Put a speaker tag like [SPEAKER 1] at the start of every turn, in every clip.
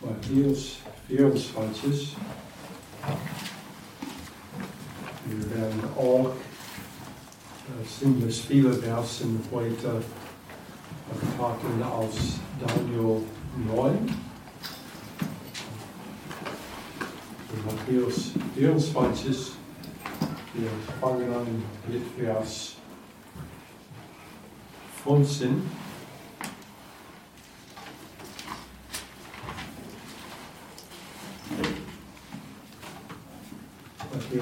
[SPEAKER 1] Matthäus 24. Wir werden auch äh, ziemlich viele Versen heute packen aus Daniel 9. Matthäus 24. Wir fangen an mit Vers 15.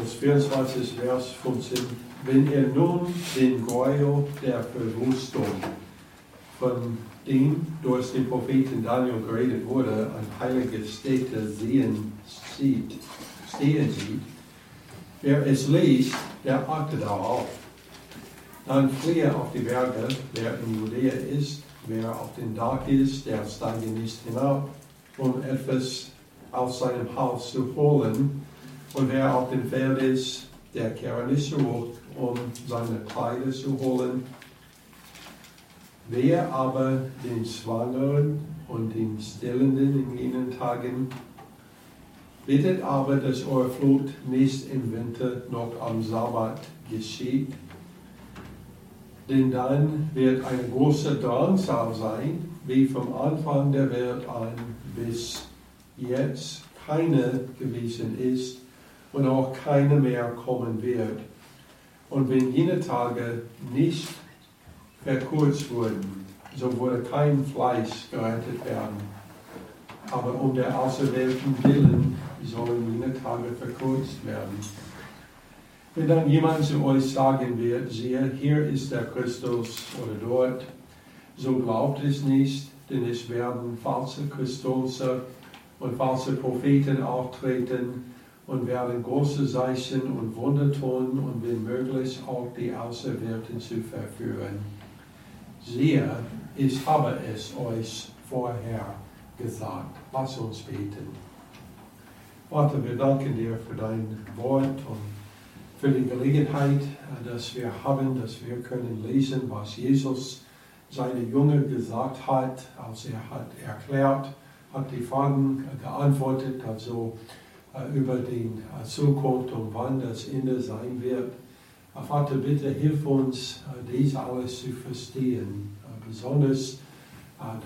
[SPEAKER 1] Matthäus 24, Vers 15. Wenn er nun den Gräuel der Verwüstung, von dem durch den Propheten Daniel geredet wurde, an heilige Städte sehen sieht, stehen sieht, wer es liest, der achte darauf. Dann fliehe auf die Berge, wer in Judäa ist, wer auf dem Dach ist, der steige nicht hinab, um etwas aus seinem Haus zu holen. Und wer auf dem Feld ist, der kehre nicht zurück, um seine Kleider zu holen. Wer aber den Schwangeren und den Stillenden in jenen Tagen bittet aber, dass eure Flut nicht im Winter noch am Sabbat geschieht, denn dann wird eine große Drangsal sein, wie vom Anfang der Welt an bis jetzt keine gewesen ist und auch keine mehr kommen wird. Und wenn jene Tage nicht verkürzt wurden, so wurde kein Fleisch gerettet werden. Aber um der Auserwählten willen sollen jene Tage verkürzt werden. Wenn dann jemand zu euch sagen wird, siehe, hier ist der Christus oder dort, so glaubt es nicht, denn es werden falsche Christusse und falsche Propheten auftreten und werden große Zeichen und Wunder tun und wenn möglich auch die Auserwählten zu verführen. Siehe, ich habe es euch vorher gesagt. Lass uns beten. Vater, wir danken dir für dein Wort und für die Gelegenheit, dass wir haben, dass wir können lesen, was Jesus seine Jünger gesagt hat, als er hat erklärt, hat die Fragen geantwortet, also über die äh, Zukunft und wann das Ende sein wird. Äh, Vater, bitte hilf uns, dies alles zu verstehen, besonders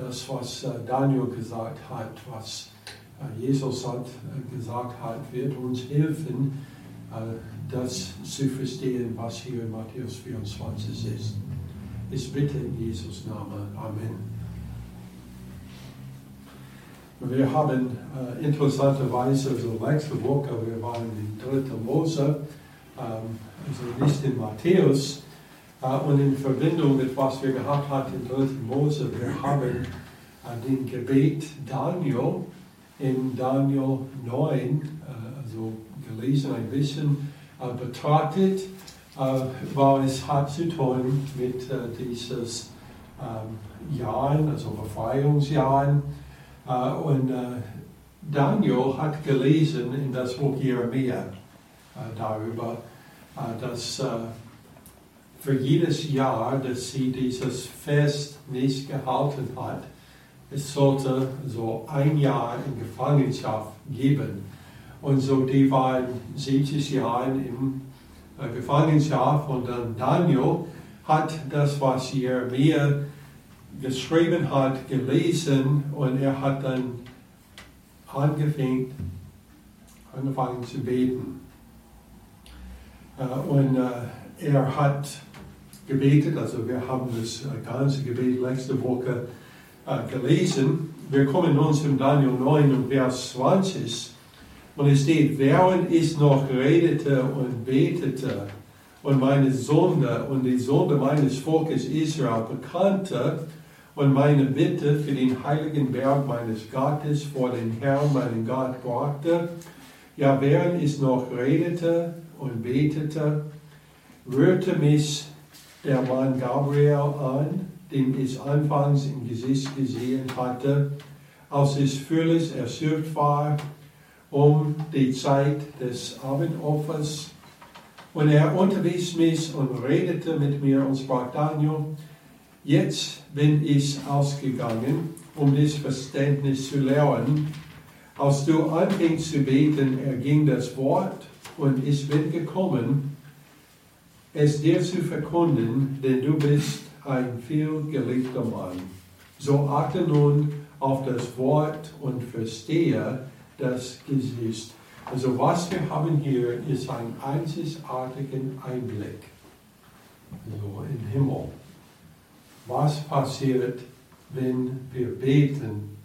[SPEAKER 1] das, was Daniel gesagt hat, was Jesus hat gesagt hat, wird uns helfen, das zu verstehen, was hier in Matthäus 24 ist. Ich bitte in Jesus Namen. Amen. Wir haben äh, interessanterweise, so letzte Woche, wir waren in 3. Mose, ähm, also nicht in Matthäus, äh, und in Verbindung mit was wir gehabt haben in 3. Mose, wir haben äh, den Gebet Daniel in Daniel 9, äh, also gelesen ein bisschen, äh, betrachtet, äh, weil es hat zu tun mit dieses ähm, Jahren, also Befreiungsjahren, und äh, Daniel hat gelesen in das Buch Jeremia äh, darüber, dass für jedes Jahr, dass sie dieses Fest nicht gehalten hat, es sollte so ein Jahr in Gefangenschaft geben. Und so die waren 70 Jahre in Gefangenschaft und dann Daniel hat das, was Jeremia geschrieben hat, gelesen und er hat dann angefangen, angefangen zu beten. Äh, und äh, er hat gebetet, also wir haben das ganze Gebet letzte Woche äh, gelesen. Wir kommen nun zum Daniel 9 und Vers 20. Und es steht, während ich noch redete und betete und meine Sonde und die Sonde meines Volkes Israel bekannte, und meine Bitte für den heiligen Berg meines Gottes vor den Herrn, meinen Gott, brachte. Ja, während ich noch redete und betete, rührte mich der Mann Gabriel an, den ich anfangs im Gesicht gesehen hatte, als ich völlig erschöpft war um die Zeit des Abendopfers. Und er unterwies mich und redete mit mir und sprach, Daniel, Jetzt bin ich ausgegangen, um das Verständnis zu lernen, Als du anfingst zu beten, erging das Wort und ich bin gekommen, es dir zu verkunden, denn du bist ein vielgeliebter Mann. So achte nun auf das Wort und verstehe das Gesicht. Also was wir haben hier ist ein einzigartigen Einblick also im Himmel. Was passiert, wenn wir beten,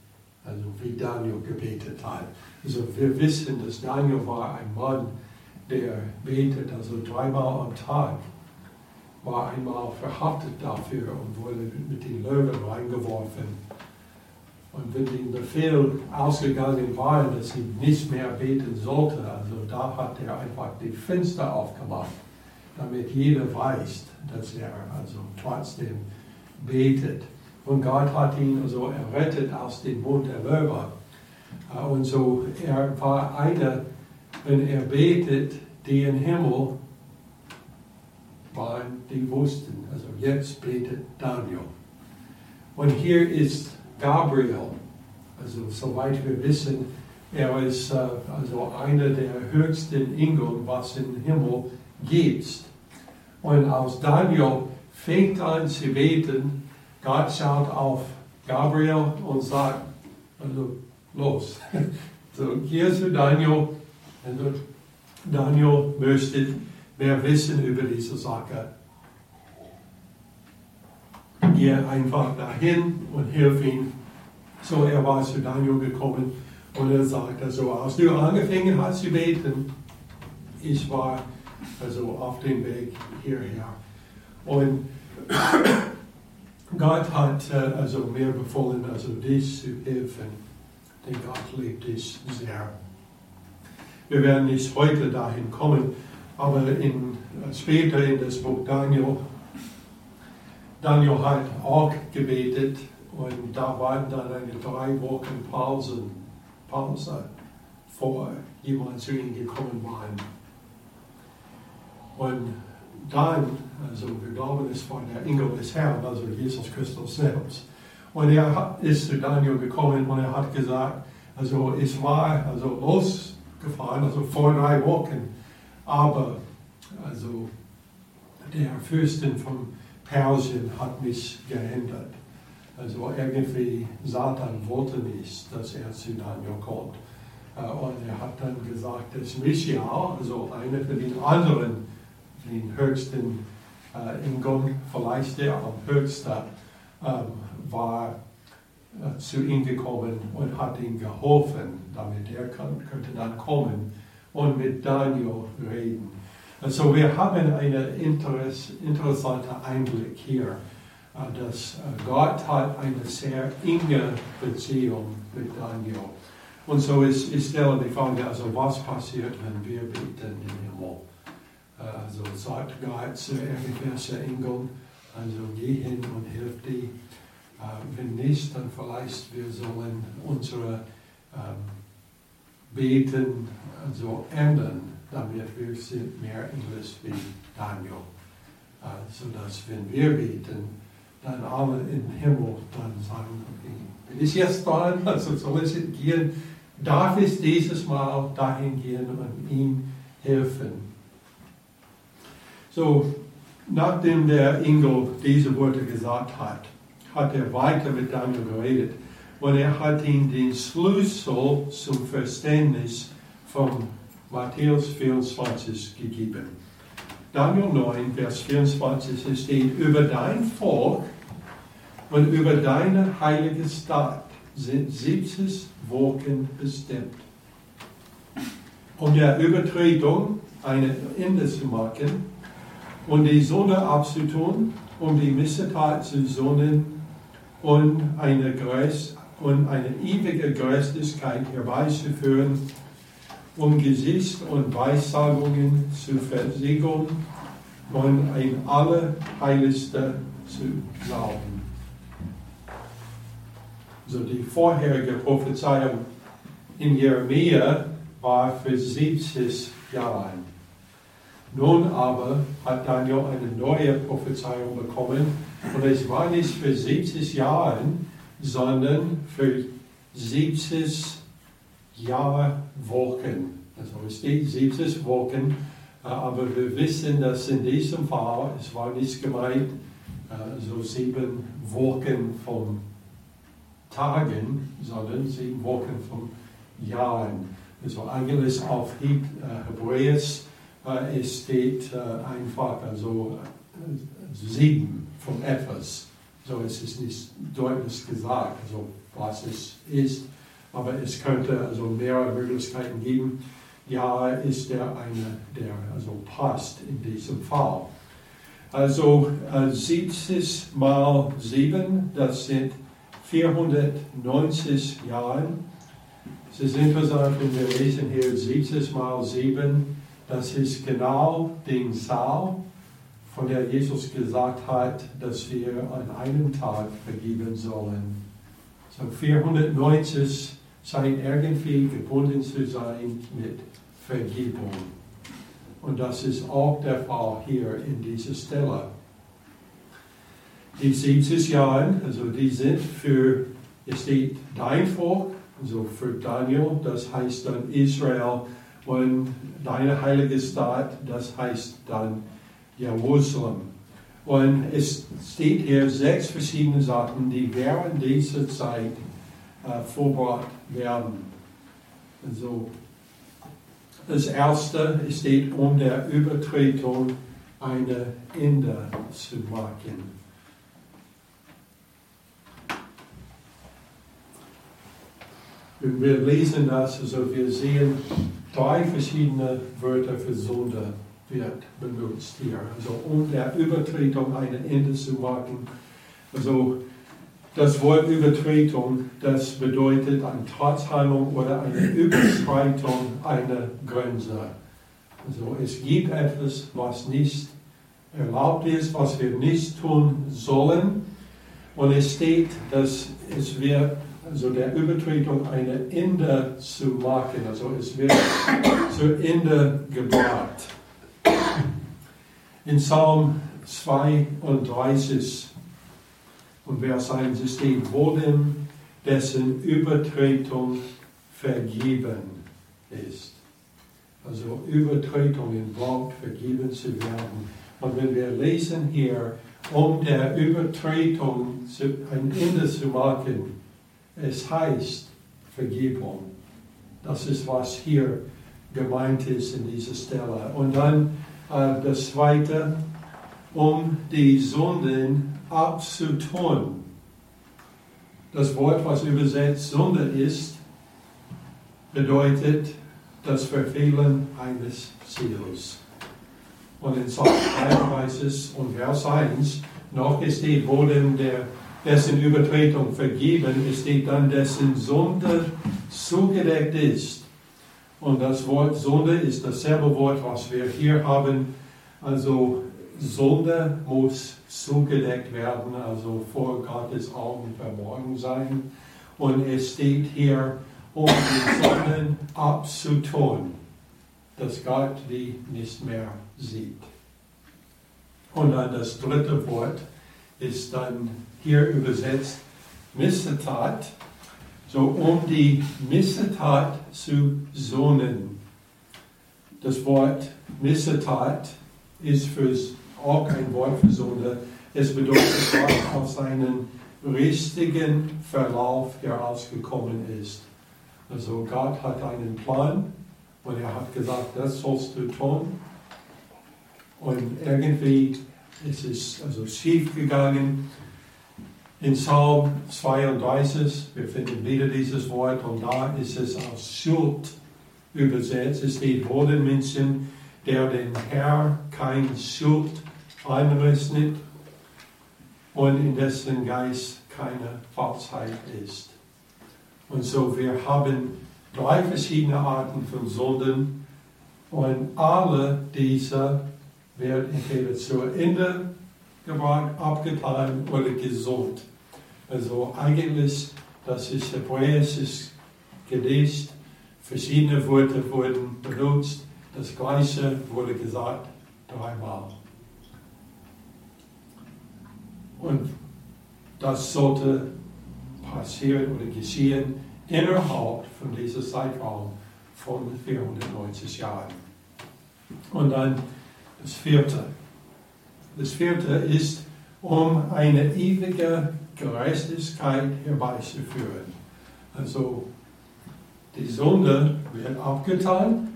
[SPEAKER 1] also wie Daniel gebetet hat. Also wir wissen, dass Daniel war ein Mann, der betet, also dreimal am Tag, war einmal verhaftet dafür und wurde mit den Löwen reingeworfen. Und wenn der Befehl ausgegangen war, dass sie nicht mehr beten sollte, also da hat er einfach die Fenster aufgemacht, damit jeder weiß, dass er also trotzdem betet. Und Gott hat ihn also errettet aus dem Mund der Löwe. Äh, und so, er war einer, wenn er betet, die im Himmel waren, die wussten, also jetzt betet Daniel. Und hier ist Gabriel, also soweit wir wissen, er ist äh, also einer der höchsten Engel, was im Himmel gibt. Und als Daniel fängt an zu beten, Gott schaut auf Gabriel und sagt, also los. so, hier zu Daniel. Also, Daniel möchte mehr wissen über diese Sache. Gehe einfach dahin und hilf ihm. So, er war zu Daniel gekommen und er sagte so, als du angefangen hast zu beten, ich war also auf dem Weg hierher. Und Gott hat äh, also mir befohlen, also dich zu helfen, denn Gott liebt dich sehr. Wir werden nicht heute dahin kommen, aber in, später in das Buch Daniel, Daniel hat auch gebetet und da waren dann eine drei Wochen Pause, Pause vor jemand zu ihm gekommen war. Und dann, also wir glauben, es war der Engel des Herrn, also Jesus Christus selbst. Und er ist zu Daniel gekommen und er hat gesagt, also es war also losgefahren, also vor drei Wochen, aber also der Fürstin von Persien hat mich geändert. Also irgendwie Satan wollte nicht, dass er zu Daniel kommt. Äh, und er hat dann gesagt, dass Michael, also einer von den anderen den höchsten äh, Ingon, vielleicht der am höchsten, ähm, war äh, zu ihm gekommen und hat ihm geholfen, damit er kann, könnte dann kommen und mit Daniel reden. Also wir haben einen Interess, interessanten Einblick hier, äh, dass äh, Gott hat eine sehr enge Beziehung mit Daniel. Und so ist, ist stelle die Frage, also was passiert, wenn wir beten im Himmel? Also sagt Gott zu irgendwelchen also geh hin und hilf die. Äh, wenn nicht, dann vielleicht wir sollen unsere ähm, Beten also ändern, damit wir sind mehr Englisch wie Daniel. Äh, sodass wenn wir beten, dann alle im Himmel dann sagen, okay, bin ich jetzt dran, also soll ich gehen, darf ich dieses Mal dahin gehen und ihm helfen. So, nachdem der Engel diese Worte gesagt hat, hat er weiter mit Daniel geredet und er hat ihm den Schlüssel zum Verständnis von Matthäus 24 gegeben. Daniel 9, Vers 24 steht, über dein Volk und über deine heilige Stadt sind 70 Wolken bestimmt. Um der Übertretung ein Ende zu machen, und die Sonne abzutun, um die Missetat zu sonnen und eine, Geist, und eine ewige Geistlichkeit herbeizuführen, um Gesicht und Weissagungen zu versiegeln und ein Allerheiligste zu glauben. So die vorherige Prophezeiung in Jeremia war für 70 Jahre. Nun aber hat Daniel eine neue Prophezeiung bekommen und es war nicht für 70 Jahre, sondern für 70 Jahrwolken. Also es steht 70 Wolken, äh, aber wir wissen, dass in diesem Fall, es war nicht gemeint, äh, so sieben Wolken von Tagen, sondern sieben Wolken von Jahren. Also eigentlich auf äh, Hebräisch es steht einfach also sieben von etwas. So es ist nicht deutlich gesagt, also was es ist, aber es könnte also mehrere Möglichkeiten geben. Ja, ist der eine, der also passt in diesem Fall. Also äh, 70 mal 7, das sind 490 Jahre. Es ist interessant, wenn wir lesen hier 70 mal 7, das ist genau die Zahl, von der Jesus gesagt hat, dass wir an einem Tag vergeben sollen. So 490 scheint irgendwie gebunden zu sein mit Vergebung. Und das ist auch der Fall hier in dieser Stelle. Die 70 Jahre, also die sind für, es steht dein Volk, also für Daniel, das heißt dann Israel, und deine heilige Stadt, das heißt dann Jerusalem. Und es steht hier sechs verschiedene Sachen, die während dieser Zeit äh, vorgebracht werden. Also das erste steht, um der Übertretung eine Ende zu machen. Wir lesen das, also wir sehen drei verschiedene Wörter für Sünde wird benutzt hier. Also um der Übertretung ein Ende zu machen. Also das Wort Übertretung, das bedeutet eine Trotzheilung oder eine Überschreitung einer Grenze. Also es gibt etwas, was nicht erlaubt ist, was wir nicht tun sollen. Und es steht, dass es wird, also der Übertretung ein Ende zu machen. Also es wird zu Ende gebracht. In Psalm 32 und wer sein System wurden, dessen Übertretung vergeben ist. Also Übertretung im Wort vergeben zu werden. Und wenn wir lesen hier, um der Übertretung ein Ende zu machen, es heißt Vergebung. Das ist, was hier gemeint ist in dieser Stelle. Und dann äh, das Zweite, um die Sünden abzutun. Das Wort, was übersetzt Sünde ist, bedeutet das Verfehlen eines Ziels. Und in Psalm 33 und Vers 1 noch steht, wo denn der, dessen Übertretung vergeben, steht dann, dessen Sünde zugedeckt ist. Und das Wort Sünde ist dasselbe Wort, was wir hier haben. Also Sünde muss zugedeckt werden, also vor Gottes Augen verborgen sein. Und es steht hier, um die Sünden abzutun, dass Gott die nicht mehr sieht. Und dann das dritte Wort ist dann hier übersetzt Missetat, so um die Missetat zu sohnen. Das Wort Missetat ist fürs auch kein Wort für Sünde. Es bedeutet Gott auf seinen richtigen Verlauf herausgekommen ist. Also Gott hat einen Plan und er hat gesagt, das sollst du tun. Und irgendwie ist es also schief gegangen. In Psalm 32, wir finden wieder dieses Wort und da ist es als Schuld übersetzt. Es steht, wo den der den Herr kein Schuld einrechnet und in dessen Geist keine Falschheit ist. Und so, wir haben drei verschiedene Arten von Sünden und alle diese werden entweder zu Ende gebracht, abgetan oder gesund. Also eigentlich, das ist hebräisches Gedicht, verschiedene Worte wurden benutzt, das Gleiche wurde gesagt dreimal. Und das sollte passieren oder geschehen innerhalb von diesem Zeitraum von 490 Jahren. Und dann das vierte. Das vierte ist, um eine ewige Gerechtigkeit herbeizuführen. Also die Sünde wird abgetan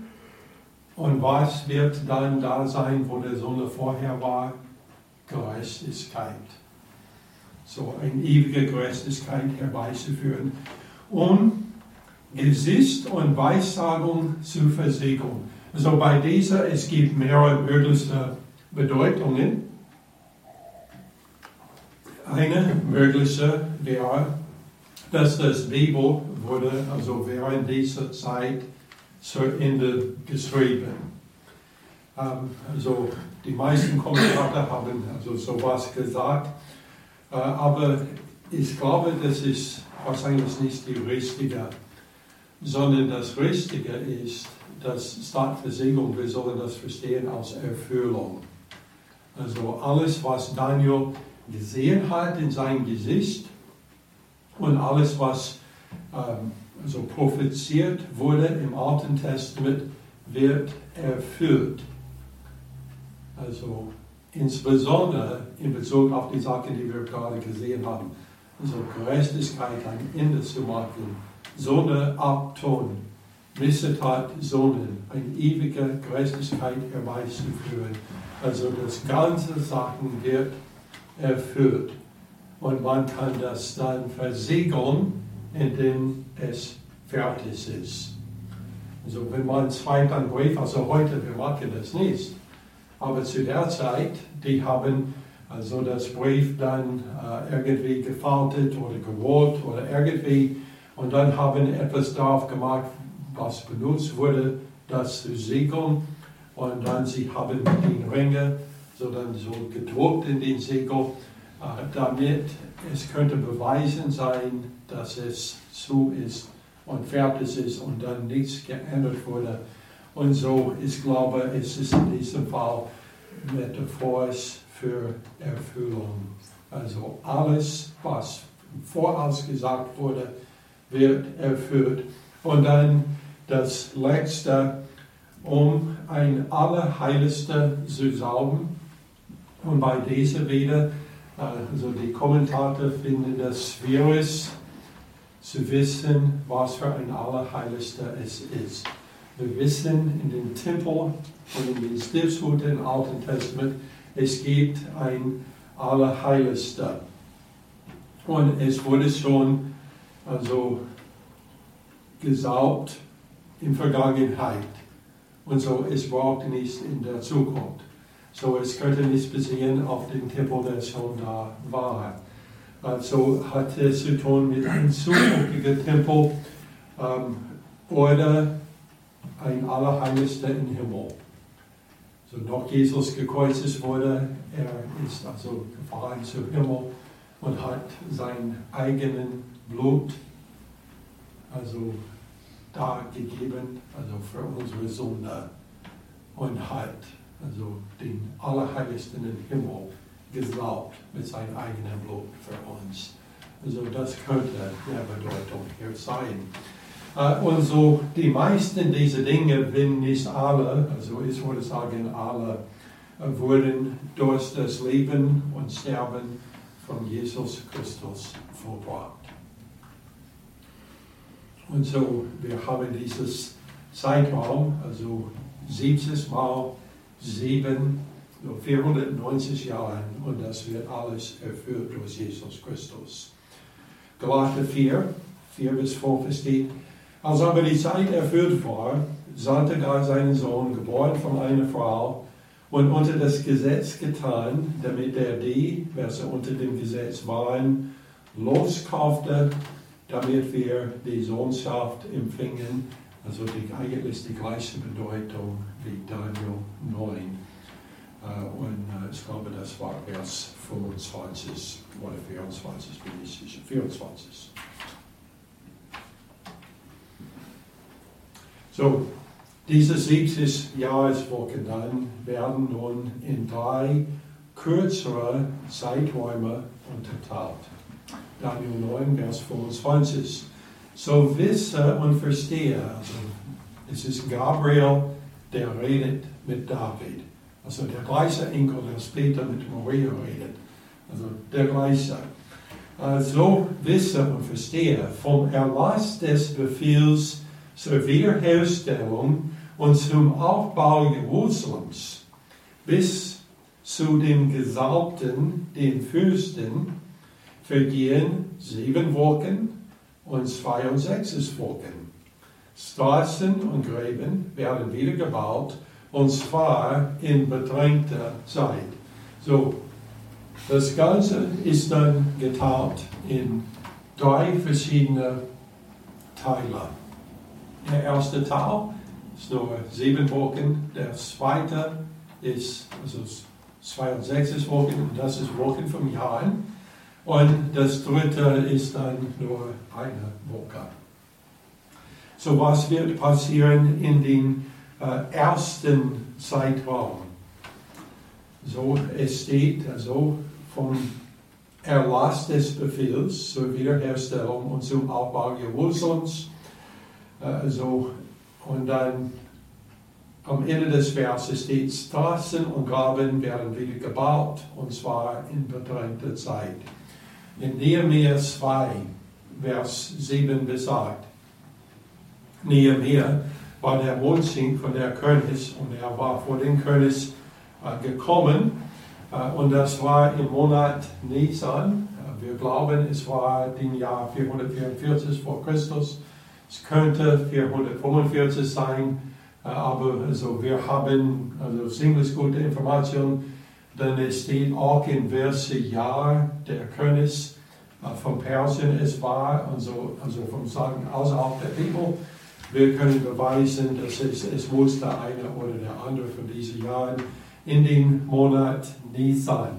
[SPEAKER 1] und was wird dann da sein, wo der Sünde vorher war? Gerechtigkeit. So eine ewige Gerechtigkeit herbeizuführen, um Gesicht und Weissagung zu versiegeln. Also bei dieser, es gibt mehrere mögliche Bedeutungen. Eine mögliche wäre, dass das Bibel wurde also während dieser Zeit zu Ende geschrieben. Ähm, also die meisten Kommentatoren haben also sowas gesagt, äh, aber ich glaube, das ist wahrscheinlich nicht die richtige, sondern das Richtige ist, dass Startversiegelung, wir sollen das verstehen als Erfüllung. Also alles, was Daniel gesehen hat in seinem Gesicht und alles, was ähm, also propheziert wurde im Alten Testament, wird erfüllt. Also insbesondere in Bezug auf die Sachen, die wir gerade gesehen haben. Also Gerechtigkeit ein Ende zu machen, Sonne abtun, Missetat Sohnen, eine ewige Gerechtigkeit herbeizuführen. Also das ganze Sachen wird erfüllt. Und man kann das dann versiegeln indem es fertig ist. Also wenn man einen Brief, also heute, wir machen das nicht, aber zu der Zeit, die haben also das Brief dann äh, irgendwie gefaltet oder gerollt oder irgendwie und dann haben etwas darauf gemacht, was benutzt wurde, das zu siegeln und dann sie haben die Ringe so dann so gedruckt in den Siegel, äh, damit es könnte beweisen sein, dass es zu ist und fertig ist und dann nichts geändert wurde. Und so, ich glaube, es ist in diesem Fall metaphorisch für Erfüllung. Also alles, was vorausgesagt wurde, wird erfüllt. Und dann das letzte, um ein Allerheiligste zu salben. Und bei dieser wieder also die Kommentator finden das schwierig zu wissen, was für ein Allerheiligster es ist. Wir wissen in dem Tempel und in den Stiftshut im Alten Testament, es gibt ein Allerheiligster. Und es wurde schon also gesaugt in Vergangenheit. Und so, es braucht nicht in der Zukunft. So, es könnte nicht passieren auf dem Tempel, der schon da war. Also hat es zu tun mit einem zukünftigen Tempel ähm, oder ein Allerheiligster im Himmel. So noch Jesus gekreuzigt wurde, er ist also gefahren zum Himmel und hat sein eigenen Blut also da gegeben, also für unsere Sünde und hat also den Allerheiligsten im Himmel, gesalbt mit seinem eigenen Blut für uns. Also das könnte der Bedeutung hier sein. Äh, und so die meisten dieser Dinge, wenn nicht alle, also ich würde sagen alle, äh, wurden durch das Leben und Sterben von Jesus Christus vollbracht. Und so, wir haben dieses Zeitraum, also 70 Mal sieben, nur 490 Jahren und das wird alles erfüllt durch Jesus Christus. Galater 4, 4 bis 5 steht, als aber die Zeit erfüllt war, sandte Gott seinen Sohn, geboren von einer Frau, und unter das Gesetz getan, damit er die, welche unter dem Gesetz waren, loskaufte, damit wir die Sohnschaft empfingen also die, eigentlich die gleiche Bedeutung wie Daniel 9. Äh, und äh, ich glaube, das war Vers 25 oder 24, bin ich sicher. 24. So, diese 70 Jahreswochen dann werden nun in drei kürzere Zeiträume unterteilt. Daniel 9, Vers 25 So wisse und verstehe, also es ist Gabriel, der redet mit David. Also der gleiche Enkel, der später mit Maria redet. Also der gleiche. So wisse und verstehe vom Erlass des Befehls zur Wiederherstellung und zum Aufbau Jerusalems bis zu dem Gesalbten, den Fürsten, vergehen sieben Wochen und 62 Wochen. Straßen und Gräben werden wieder gebaut und zwar in bedrängter Zeit. So, das Ganze ist dann geteilt in drei verschiedene Teile. Der erste Teil ist nur sieben Wochen, der zweite ist also 62 Wochen und das ist Wochen vom Jahr. Und das dritte ist dann nur eine Woche. So was wird passieren in den äh, ersten Zeitraum? So es steht also vom Erlass des Befehls zur Wiederherstellung und zum Aufbau Jerusalems. Äh, so, und dann am Ende des Verses steht, Straßen und Graben werden wieder gebaut, und zwar in bedrängter Zeit in Nehemiah 2, Vers 7 besagt. Nehemiah war der Wohnzing von der König und er war vor den König äh, gekommen äh, und das war im Monat Nisan. Äh, wir glauben, es war im Jahr 444 vor Christus. Es könnte 445 sein, aber also wir haben also ziemlich gute Informationen denn es steht auch in welche Jahr der König äh, von Persien es war, also, also vom Sagen außerhalb der Bibel. Wir können beweisen, dass es, es musste einer oder der andere von diesen Jahren in den Monat Nisan.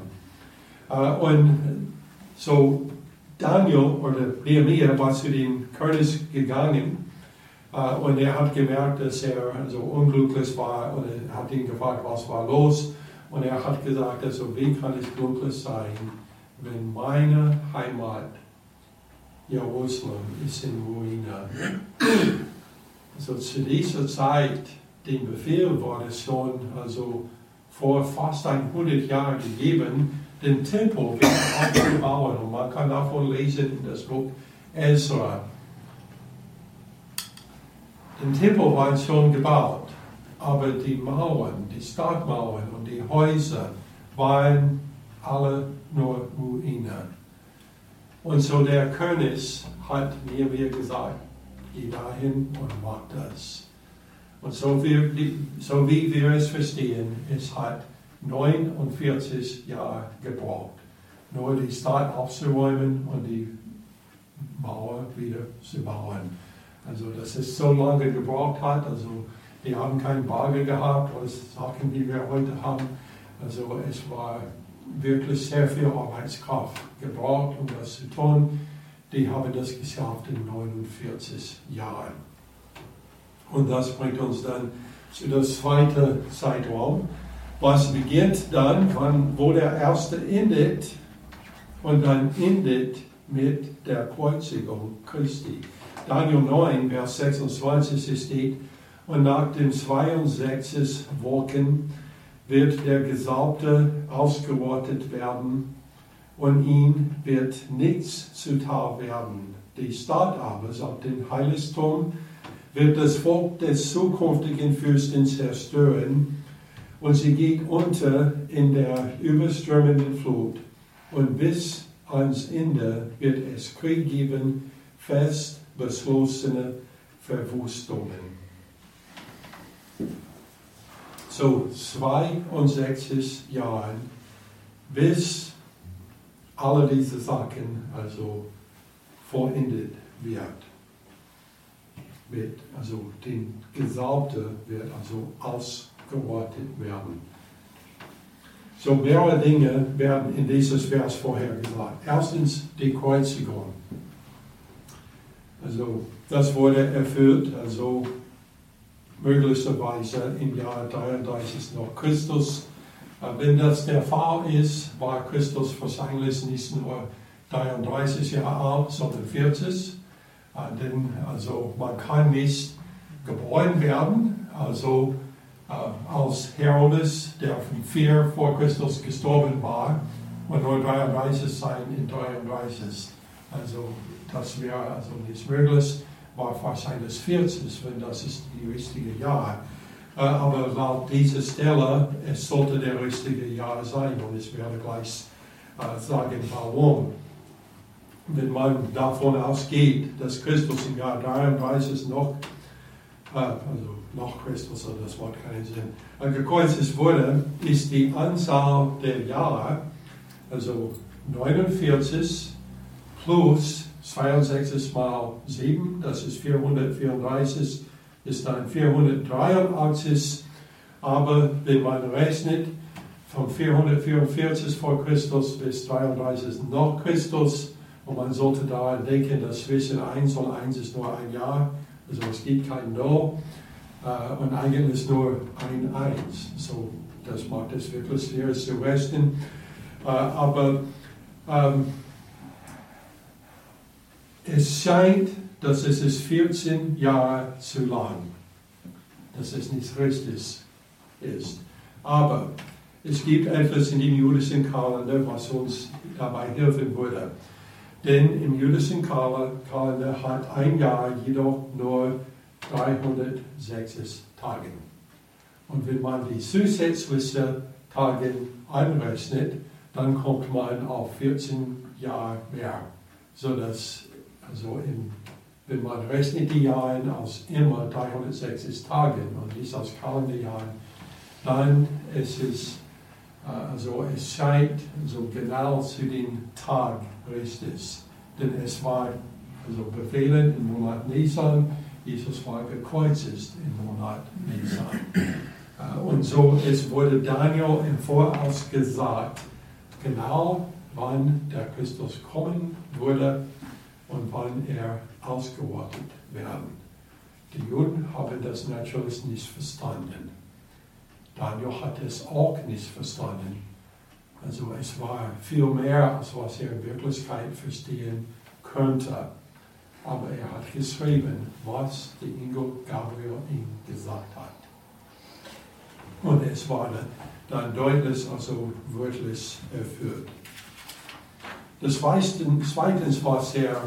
[SPEAKER 1] Äh, und so Daniel oder Nehemiah war zu den König gegangen äh, und er hat gemerkt, dass er so unglücklich war und er hat ihn gefragt, was war los. Und er hat gesagt, also wie kann es glücklich sein, wenn meine Heimat Jerusalem ist in Ruine. Also zu dieser Zeit, den Befehl wurde schon also vor fast 100 Jahren gegeben, den Tempel wieder aufzubauen. Und man kann davon lesen in das Buch Ezra. Den Tempel war schon gebaut aber die Mauern, die Stadtmauern und die Häuser waren alle nur Ruinen. Und so der König hat mir wie gesagt, geh dahin und mach das. Und so wie, so wie wir es verstehen, es hat 49 Jahre gebraucht, nur die Stadt aufzuräumen und die Mauer wieder zu bauen. Also dass es so lange gebraucht hat, also die haben keinen Bargeld gehabt, was Sachen, die wir heute haben. Also es war wirklich sehr viel Arbeitskraft gebraucht, um das zu tun. Die haben das geschafft in 49 Jahren. Und das bringt uns dann zu der zweiten Zeitraum. Was beginnt dann, wann, wo der erste endet und dann endet mit der Kreuzigung Christi. Daniel 9, Vers 26 steht, und nach den 62 Wochen wird der Gesalbte ausgerottet werden und ihm wird nichts zuteil werden. Die Stadt aber, sagt den Heiligtum, wird das Volk des zukünftigen Fürsten zerstören und sie geht unter in der überströmenden Flut. Und bis ans Ende wird es Krieg geben, fest beschlossene Verwüstungen so 62 Jahren, bis alle diese Sachen also vollendet wird. wird also den Gesalbte wird also ausgerottet werden. So mehrere Dinge werden in dieses Vers vorher gesagt. Erstens die Kreuzigung. Also das wurde erfüllt, also möglicherweise im Jahr 33 noch Christus. Äh, wenn das der Fall ist, war Christus wahrscheinlich nicht nur 33 Jahre alt, sondern 40. Äh, denn also man kann nicht geboren werden, also äh, als Herodes, der von 4 vor Christus gestorben war, und nur 33 sein in 33. Also das wäre also nicht möglich, war wahrscheinlich 40, wenn das ist die richtige Jahr. Äh, aber laut dieser Stelle, es sollte der richtige Jahr sein und ich werde gleich sagen, warum. Wenn man davon ausgeht, dass Christus im Jahr 33 noch, also noch Christus, also das Wort keinen Sinn, gekreuzigt wurde, ist die Anzahl der Jahre, also 49 plus 62 mal 7, das ist 434, ist dann 483. Aber wenn man rechnet, von 444 vor Christus bis 33 nach Christus, und man sollte daran denken, dass zwischen 1 und 1 ist nur ein Jahr, also es gibt kein Null, äh, und eigentlich nur ein 1. So, das macht es wirklich schwer zu rechnen. Äh, aber ähm, es scheint, dass es ist 14 Jahre zu lang, dass es nicht richtig ist. Aber es gibt etwas in dem jüdischen Kalender, was uns dabei helfen würde. Denn im jüdischen Kalender hat ein Jahr jedoch nur 306 Tage. Und wenn man die zusätzlichen Tage einrechnet, dann kommt man auf 14 Jahre mehr, sodass also in, wenn man rechnet die Jahre aus immer 360 Tagen und nicht aus Kalenderjahren, dann ist es, äh, also es scheint so genau zu den Tag richtig. Denn es war also Befehlen im Monat Nisan, Jesus war gekreuzigt im Monat Nisan. Äh, und so es wurde Daniel im Voraus gesagt, genau wann der Christus kommen würde und wann er ausgerottet werden. Die Juden haben das natürlich nicht verstanden. Daniel hat es auch nicht verstanden. Also es war viel mehr, als was er in Wirklichkeit verstehen könnte. Aber er hat geschrieben, was der Engel Gabriel ihm gesagt hat. Und es war dann deutlich, also wörtlich erfüllt. Das Zweitens, was er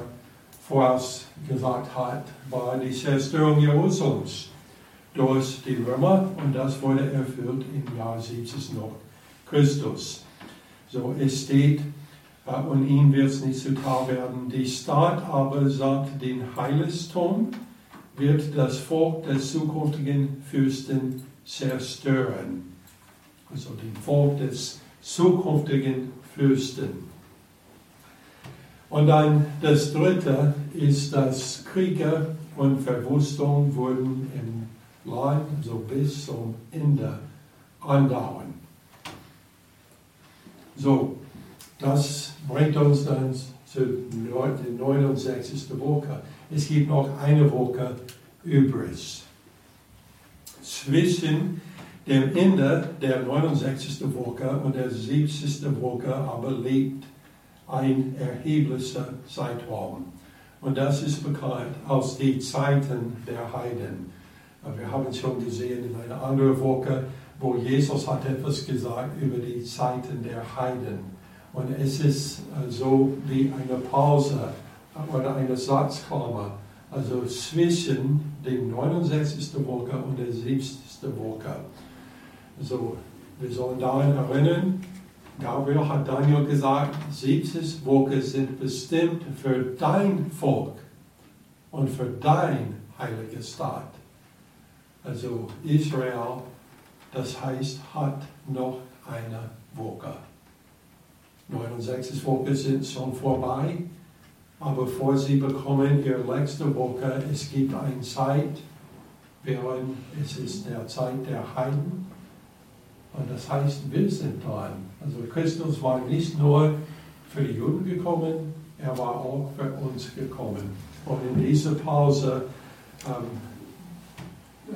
[SPEAKER 1] vorausgesagt hat, war die Zerstörung Jerusalems durch die Römer und das wurde erfüllt im Jahr 70 noch Christus. So, es steht, äh, und ihm wird es nicht zuteil werden. Die Stadt aber sagt den Heiligtum, wird das Volk des zukünftigen Fürsten zerstören. Also den Volk des zukünftigen Fürsten. Und dann das dritte ist, dass Kriege und Verwüstung wurden im Land so bis zum Ende andauern. So, das bringt uns dann zu der 69. Woche. Es gibt noch eine Woche übrig. Zwischen dem Ende der 69. Woche und der 70. Woche aber liegt ein erheblicher Zeitraum. Und das ist bekannt als die Zeiten der Heiden. Wir haben es schon gesehen in einer anderen Woche, wo Jesus hat etwas gesagt über die Zeiten der Heiden. Und es ist äh, so wie eine Pause oder eine Satzklammer, also zwischen der 69. Woche und der 70. Woche. Also wir sollen daran erinnern, Gabriel hat Daniel gesagt, 70 Wochen sind bestimmt für dein Volk und für dein heiliges Staat. Also Israel, das heißt, hat noch eine Woche. 69 Wochen sind schon vorbei, aber vor sie bekommen ihre letzte Woche, es gibt eine Zeit, während es ist der Zeit der Heiden und das heißt, sind dran. Also Christus war nicht nur für die Juden gekommen, er war auch für uns gekommen. Und in dieser Pause, ähm,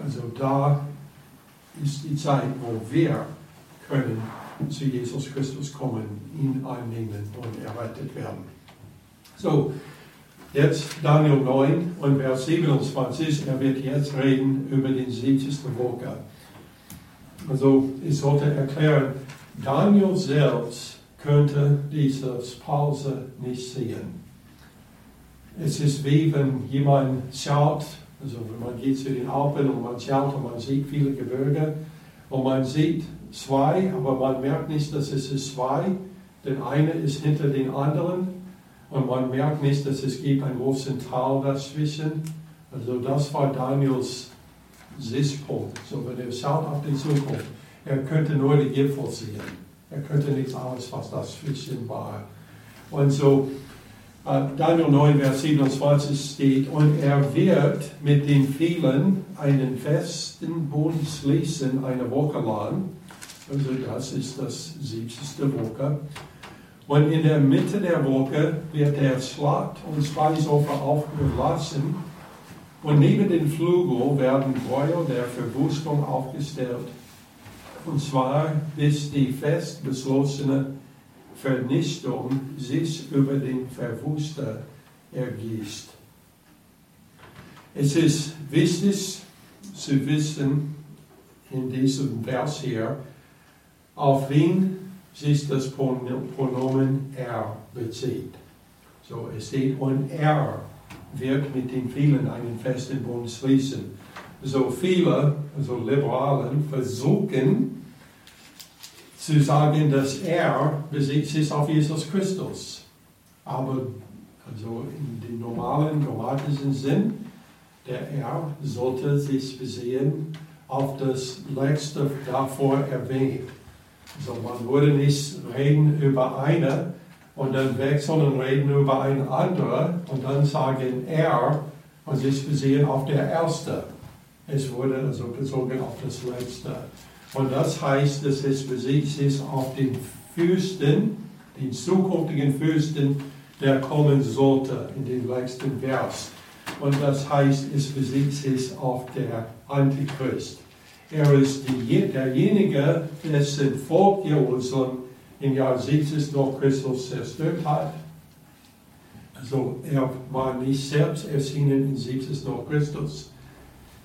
[SPEAKER 1] also da ist die Zeit, wo wir können zu Jesus Christus kommen, ihn annehmen und errettet werden. So, Jetzt Daniel 9 und Vers 27, er wird jetzt reden über den 70. Woche. Also ich sollte erklären, Daniel selbst könnte diese Pause nicht sehen. Es ist wie wenn jemand schaut, also wenn man geht zu den Alpen und man schaut und man sieht viele Gebirge und man sieht zwei, aber man merkt nicht, dass es ist zwei, denn eine ist hinter den anderen und man merkt nicht, dass es gibt einen großen Tal dazwischen. Also das war Daniels Sichtpunkt. So, wenn er schaut auf die Zukunft, er könnte nur die Gipfel sehen. Er könnte nichts anderes, was dazwischen war. Und so, äh, Daniel 9, Vers 27 steht, und er wird mit den vielen einen festen Bund schließen, eine Woche lang. Also das ist das 70. Woche. Und in der Mitte der Woche wird der Schlacht und Speisopfer aufgelassen. Und neben den Flügel werden Gräuel der Verwüstung aufgestellt. Und zwar bis die fest beschlossene Vernichtung sich über den Verwüster ergießt. Es ist wichtig zu wissen in diesem Vers hier, auf wen sich das Pronomen er bezieht. So, es steht, und er wird mit den vielen einen festen Bund schließen. So viele, also Liberalen, versuchen zu sagen, dass er bezieht sich auf Jesus Christus. Aber also in dem normalen grammatischen Sinn, der er sollte sich besehen auf das letzte davor erwähnt. So, man würde nicht reden über eine und dann weg, sondern reden über ein andere und dann sagen er und sich besehen auf der erste. Es wurde also bezogen auf das letzte. Und das heißt, dass es besieht sich auf den Fürsten, den zukünftigen Fürsten, der kommen sollte in den letzten Vers. Und das heißt, es besieht sich auf der Antichrist. Er ist die, derjenige, dessen Volk Jerusalem im Jahr 70 nach Christus zerstört hat. Also er war nicht selbst erschienen in 70 nach Christus.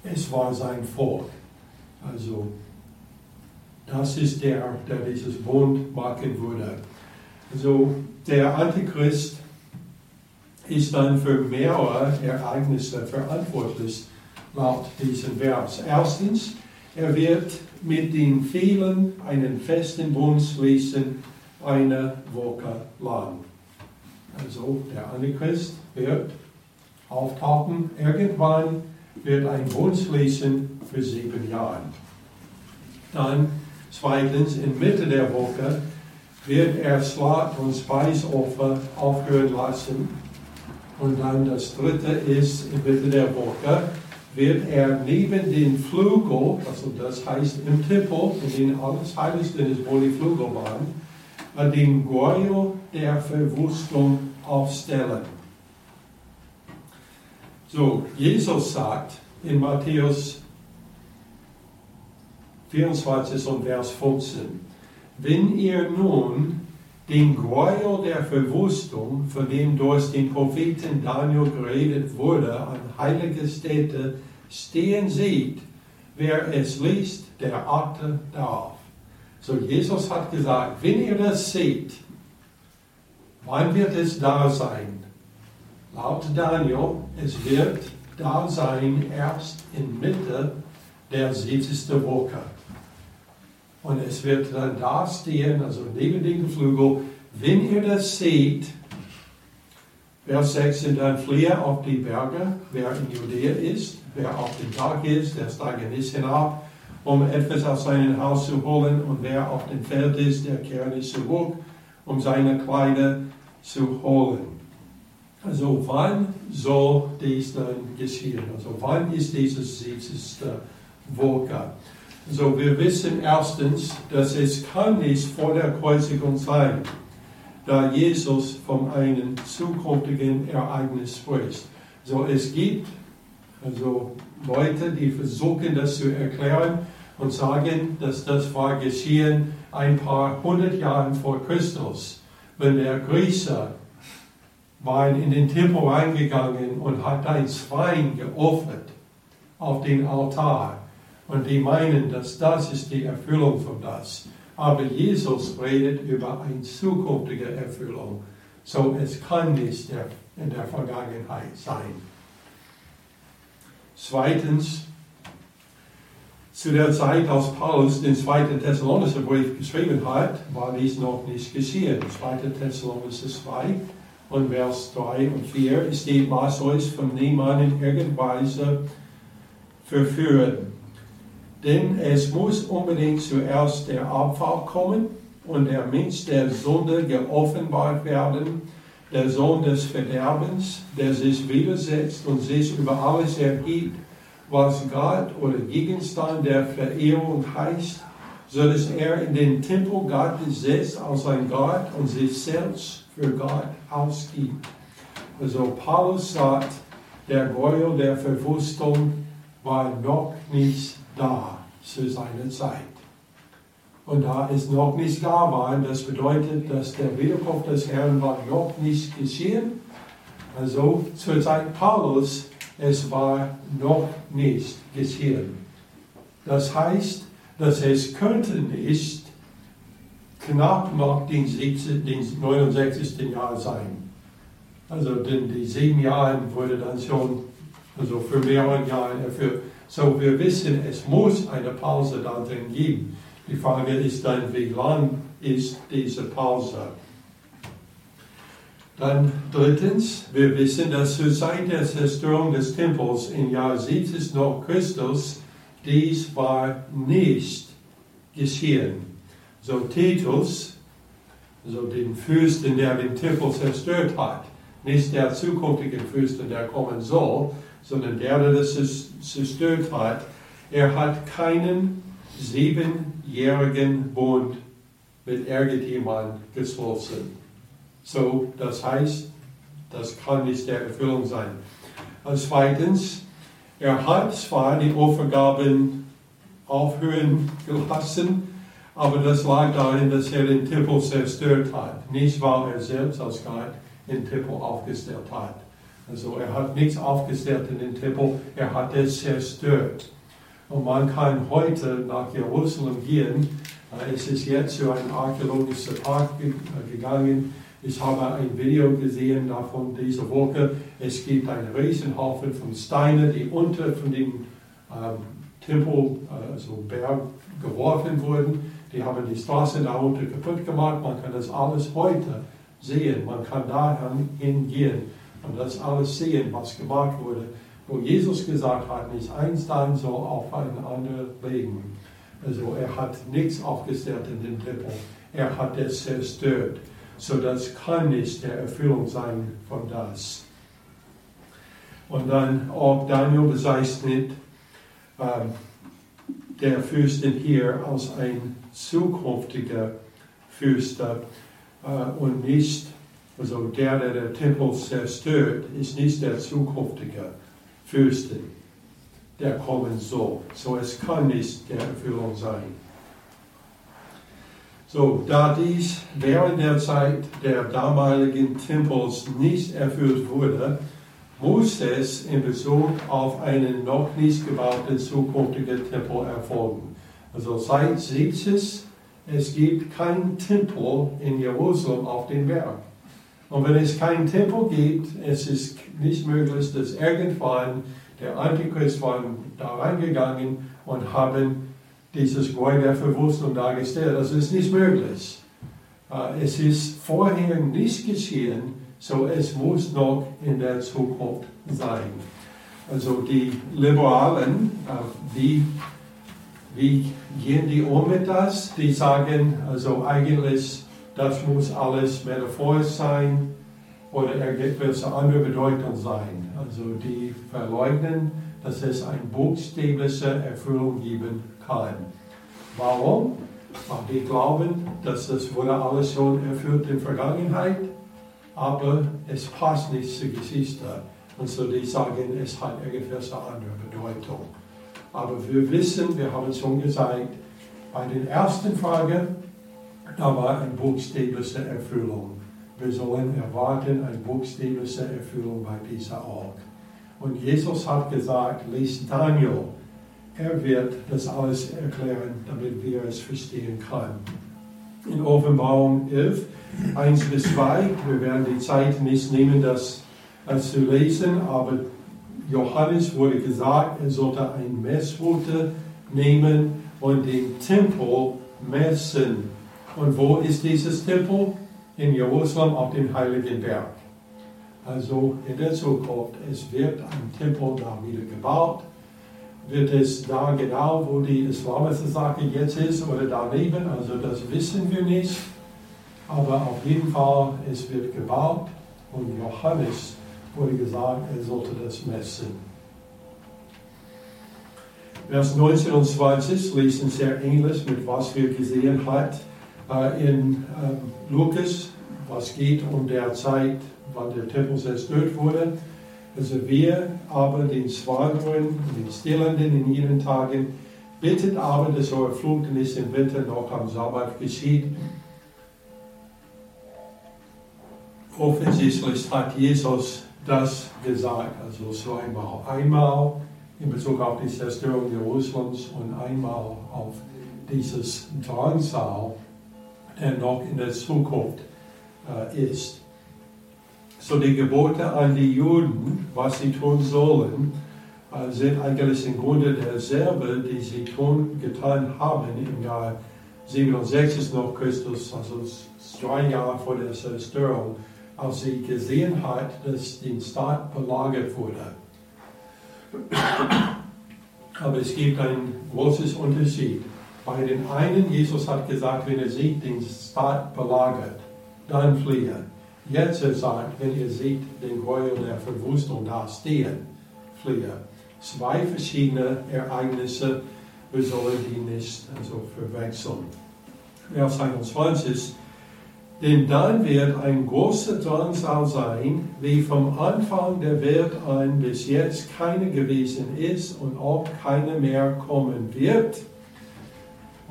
[SPEAKER 1] Es war sein Volk. Also das ist der, der dieses Bund machen würde. Also der Antichrist ist dann für mehrere Ereignisse verantwortlich, laut diesem Vers. Erstens, er wird mit den vielen einen festen Bund schließen, eine Woche lang. Also der Antichrist wird auftauchen, irgendwann wird ein Bund schließen für sieben Jahre. Dann zweitens, in Mitte der Woche wird er Schlacht und Speisopfer aufhören lassen. Und dann das dritte ist, in Mitte der Woche wird er neben den Flügel, also das heißt im Tempel, in dem alles Heiligste die Flügel waren, den Gräuel der Verwüstung aufstellen. So, Jesus sagt in Matthäus 24 und Vers 15, wenn ihr nun den Gräuel der Verwüstung, von dem durch den Propheten Daniel geredet wurde, an heilige Städte stehen sieht, wer es liest, der achte darf. So, Jesus hat gesagt, wenn ihr das seht, wann wird es da sein? Laut Daniel, es wird da sein erst in Mitte der 70. Woche. Und es wird dann da stehen, also neben dem Geflügel, wenn ihr das seht, Vers 6 sind dann fliehe auf die Berge, wer in Judäa ist, wer auf dem Tag ist, der steige nicht hinab, um etwas aus seinem Haus zu holen, und wer auf dem Feld ist, der kehre nicht zurück, um seine Kleider zu holen. Also wann soll dies dann geschehen? Also wann ist dieses 70. Woche? So, wir wissen erstens, dass es kann nicht vor der Kreuzigung sein, da Jesus von einem zukünftigen Ereignis spricht. So, es gibt also Leute, die versuchen, das zu erklären und sagen, dass das war geschehen ein paar hundert Jahre vor Christus, wenn der Grieche waren in den Tempel reingegangen und hat ein Schwein geopfert auf den Altar. Und die meinen, dass das ist die Erfüllung von das. Aber Jesus redet über eine zukünftige Erfüllung. So es kann nicht in der Vergangenheit sein. Zweitens, zu der Zeit, als Paulus den zweiten Thessalonicher Brief geschrieben hat, war dies noch nicht geschehen. 2. Thessalonicher 2 und Vers 3 und 4 ist die Maß euch von niemandem in irgendeiner Weise verführen. Denn es muss unbedingt zuerst der Abfall kommen und der Mensch der Sünde geoffenbart werden, der Sohn des Verderbens, der sich widersetzt und sich über alles erhebt, was Gott oder Gegenstand der Verehrung heißt, so dass er in den Tempel Gottes setzt als ein Gott und sich selbst für Gott ausgibt. Also Paulus sagt, der Gräuel der Verwüstung war noch nicht da zu seiner Zeit. Und da es noch nicht da war, das bedeutet, dass der Wiederkunft des Herrn war noch nicht geschehen. Also zur Zeit Paulus, es war noch nicht geschehen. Das heißt, dass es könnte nicht knapp nach dem 69. Jahr sein. Also denn die sieben Jahre wurde dann schon also für mehrere Jahre erfüllt. So wir wissen, es muss eine Pause da drin geben. Die Frage ist dann, wie lang ist diese Pause? Dann drittens, wir wissen, dass zur Zeit der Zerstörung des Tempels im Jahr 70 nach Christus dies war nicht geschehen. So Titus, so den Fürsten, der den Tempel zerstört hat, nicht der zukünftige Fürsten, der kommen soll, sondern der, der das zerstört hat, er hat keinen siebenjährigen Bund mit irgendjemand geschlossen. So, das heißt, das kann nicht der Erfüllung sein. Und zweitens, er hat zwar die Opfergaben aufhören gelassen, aber das lag darin, dass er den Tempel zerstört hat. Nicht, weil er selbst als Gott den Tempel aufgestellt hat. Also er hat nichts aufgestellt in den Tempel, er hat es zerstört. Und man kann heute nach Jerusalem gehen. Äh, es ist jetzt zu einem archäologischen Park äh, gegangen. Ich habe ein Video gesehen davon diese Woche. Es gibt einen Riesenhaufen von Steinen, die unter von dem ähm, Tempel, also Berg, geworfen wurden. Die haben die Straße darunter kaputt gemacht. Man kann das alles heute sehen. Man kann da hingehen und das alles sehen, was gemacht wurde. Wo Jesus gesagt hat, nicht eins dann soll auf ein anderes legen. Also er hat nichts aufgestellt in den Tempel. Er hat es zerstört. So das kann nicht der Erfüllung sein von das. Und dann auch Daniel bezeichnet ähm, der Fürstin hier als ein zukünftiger Fürster äh, und nicht, also der, der den Tempel zerstört, ist nicht der zukünftige Fürstin, der kommen soll. So es kann nicht der Erfüllung sein. So, da dies während der Zeit der damaligen Tempels nicht erfüllt wurde, muss es in Bezug auf einen noch nicht gebauten zukünftigen Tempel erfolgen. Also seit 70 es gibt keinen Tempel in Jerusalem auf dem Berg. Und wenn es keinen Tempel gibt, es ist nicht möglich, dass irgendwann der Antichrist war da reingegangen und haben dieses Gebäude der Verwurzelung dargestellt. Das ist nicht möglich. Äh, es ist vorher nicht geschehen, so es muss noch in der Zukunft sein. Also die Liberalen, äh, wie, wie gehen die um mit das? Die sagen, also eigentlich, das muss alles metaphorisch sein oder irgendwelche andere Bedeutung sein. Also die verleugnen, dass es eine buchstäbliche Erfüllung geben kann. Warum? Weil die glauben, dass das wurde alles schon erfüllt in der Vergangenheit, aber es passt nicht zur Geschichte. Und so die sagen, es hat irgendwelche andere Bedeutung. Aber wir wissen, wir haben es schon gesagt, bei der ersten Frage, war eine buchstäbliche Erfüllung. Wir sollen erwarten eine buchstäbliche Erfüllung bei dieser Ort. Und Jesus hat gesagt, lies Daniel, er wird das alles erklären, damit wir es verstehen können. In Offenbarung 11, 1 bis 2, wir werden die Zeit nicht nehmen, das zu lesen, aber Johannes wurde gesagt, er sollte ein Messroute nehmen und den Tempel messen. Und wo ist dieses Tempel? In Jerusalem auf dem Heiligen Berg. Also in der Zukunft, es wird ein Tempel da wieder gebaut. Wird es da genau, wo die islamische Sache jetzt ist oder daneben, also das wissen wir nicht. Aber auf jeden Fall, es wird gebaut und Johannes wurde gesagt, er sollte das messen. Vers 19 und 20 lesen sehr ähnlich mit was wir gesehen äh, in äh, Lukas, was geht um der Zeit, wann der Tempel zerstört wurde. Also wir aber den Schwangeren und den Stillenden in ihren Tagen bittet aber, dass eure Flut nicht im Winter noch am Sabbat geschieht. Offensichtlich hat Jesus das gesagt, also zweimal. Einmal in Bezug auf die Zerstörung Jerusalems und einmal auf dieses Drangsal, noch in der Zukunft äh, ist. So die Gebote an die Juden, was sie tun sollen, äh, sind eigentlich im Grunde derselbe, die sie tun, getan haben im Jahr 67 nach Christus, also zwei Jahre vor der Zerstörung, als sie gesehen hat, dass der Staat belagert wurde. Aber es gibt einen großen Unterschied. Bei den einen, Jesus hat gesagt, wenn ihr seht den Staat belagert, dann fliehe. Jetzt er sagt, wenn ihr seht den Gräuel der Verwüstung da stehen, fliehe. Zwei verschiedene Ereignisse, wir sollen die nicht also verwechseln. Vers 21 denn dann wird ein großer Drangsal sein, wie vom Anfang der Welt an bis jetzt keine gewesen ist und auch keine mehr kommen wird.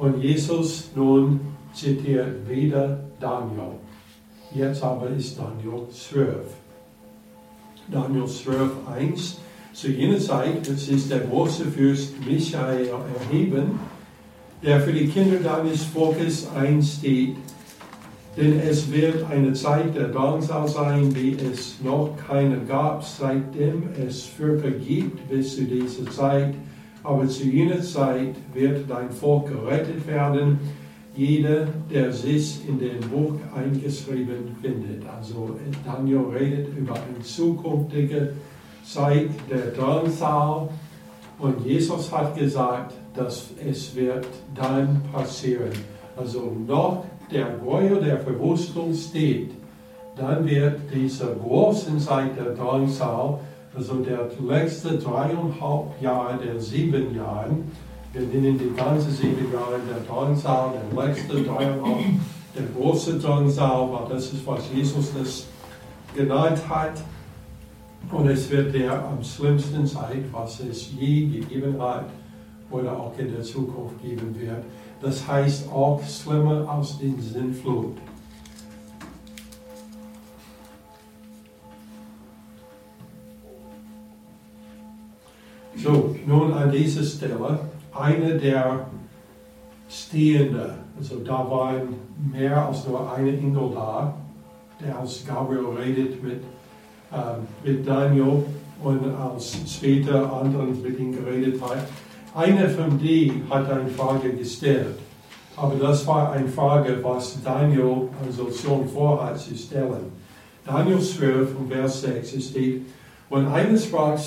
[SPEAKER 1] Und Jesus nun zitiert wieder Daniel. Jetzt aber ist Daniel 12. Daniel 12, 1. Zu jener Zeit, das ist der große Fürst Michael erheben, der für die Kinder deines Volkes einsteht denn es wird eine Zeit der Drangsal sein, wie es noch keine gab, seitdem es Völker gibt bis zu dieser Zeit. Aber zu jener Zeit wird dein Volk gerettet werden, jeder, der sich in dem Buch eingeschrieben findet. Also Daniel redet über eine zukünftige Zeit der Drangsal. Und Jesus hat gesagt, dass es wird dann passieren. Also noch der Gräuel der Verwüstung steht, dann wird diese große Zeit der Drangsal, also der letzte dreieinhalb Jahre der sieben Jahre, wir nennen die ganze sieben Jahre der Drangsal, der letzte dreieinhalb, der große Drangsal, weil das ist, was Jesus das genannt hat. Und es wird der am schlimmsten Zeit, was es je gegeben hat oder auch in der Zukunft geben wird. Das heißt auch schlimmer als die Sinnflut. So, nun an dieser Stelle, eine der Stehende, also da waren mehr als nur eine Engel da, der als Gabriel redet mit, äh, mit Daniel und als später anderen mit ihm geredet hat. Einer von denen hat eine Frage gestellt. Aber das war eine Frage, was Daniel also schon vorhat zu stellen. Daniel 12 und Vers 6 steht, und eines sprach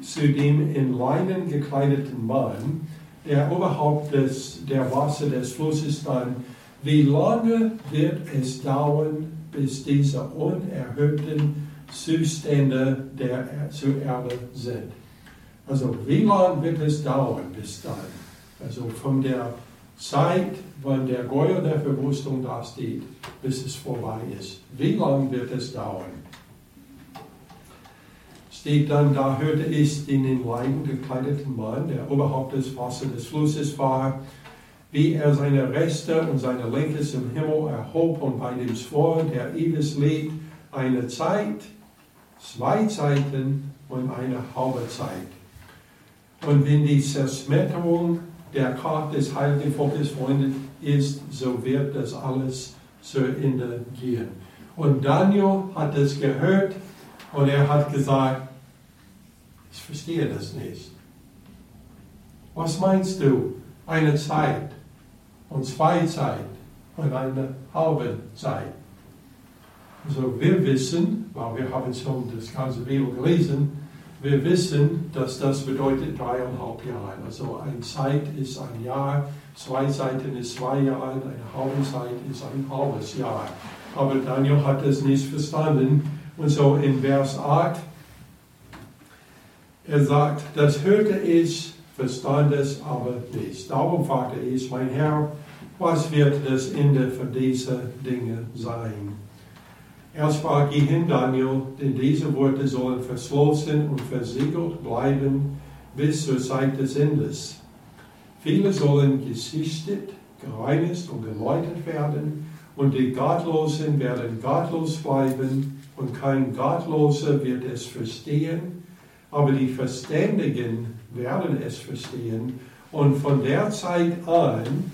[SPEAKER 1] zu dem in Leinen gekleideten Mann, der oberhalb des, der Wasser des Flusses stand, wie lange wird es dauern, bis diese unerhörten Zustände der, zur Erde sind? Also wie lange wird es dauern bis dann? Also von der Zeit, wann der Geuer der Verwüstung da steht, bis es vorbei ist. Wie lange wird es dauern? Steht dann, da hörte ich den in Leiden gekleideten Mann, der oberhalb des Wassers des Flusses war, wie er seine Reste und seine Linkes im Himmel erhob und bei dem Schwur, der ewig lebt, eine Zeit, zwei Zeiten und eine halbe Zeit. Und wenn die Zersmetterung der Kraft des heiligen Volkes vollendet ist, so wird das alles zu Ende gehen. Und Daniel hat es gehört und er hat gesagt, ich verstehe das nicht. Was meinst du? Eine Zeit und zwei Zeit und eine halbe Zeit. Also wir wissen, weil wir haben schon das ganze Bibel gelesen, wir wissen, dass das bedeutet dreieinhalb Jahre. Also eine Zeit ist ein Jahr, zwei Seiten ist zwei Jahre, eine halbe Zeit ist ein halbes Jahr. Aber Daniel hat das nicht verstanden. Und so in Vers 8, er sagt, das hörte ich, verstand es aber nicht. Darum fragte ich, mein Herr, was wird das Ende für diese Dinge sein? Er sprach, geh hin, Daniel, denn diese Worte sollen verschlossen und versiegelt bleiben bis zur Zeit des Endes. Viele sollen gesichtet, gereinigt und geläutert werden, und die Gottlosen werden gottlos bleiben, und kein Gottloser wird es verstehen, aber die Verständigen werden es verstehen. Und von der Zeit an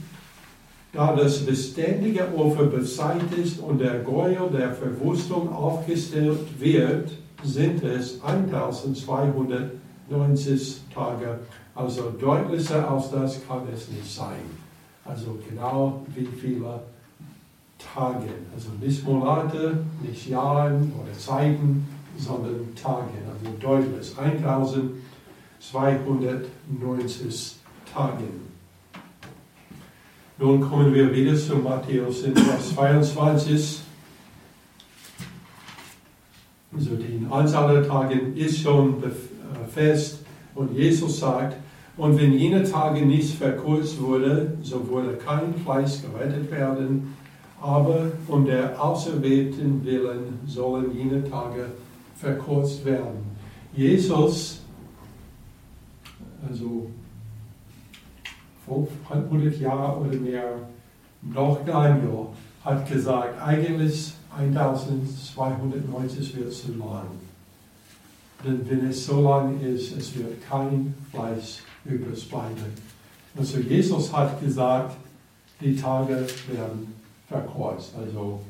[SPEAKER 1] da das beständige Opfer bezahlt ist und der Gräuel der Verwüstung aufgestellt wird, sind es 1290 Tage. Also deutlicher als das kann es nicht sein. Also genau wie viele Tage. Also nicht Monate, nicht Jahre oder Zeiten, sondern Tage. Also deutlich 1290 Tage. Nun kommen wir wieder zu Matthäus in Vers 22. Also die Anzahl der Tage ist schon äh, fest und Jesus sagt, und wenn jene Tage nicht verkürzt wurde, so wurde kein Fleisch gerettet werden, aber um der Auserwählten willen sollen jene Tage verkürzt werden. Jesus, also 500 Jahre oder mehr noch Daniel hat gesagt, eigentlich 1290 wird zu lang. Denn wenn es so lang ist, es wird kein Fleisch übrig bleiben. Also Jesus hat gesagt, die Tage werden verkürzt. Also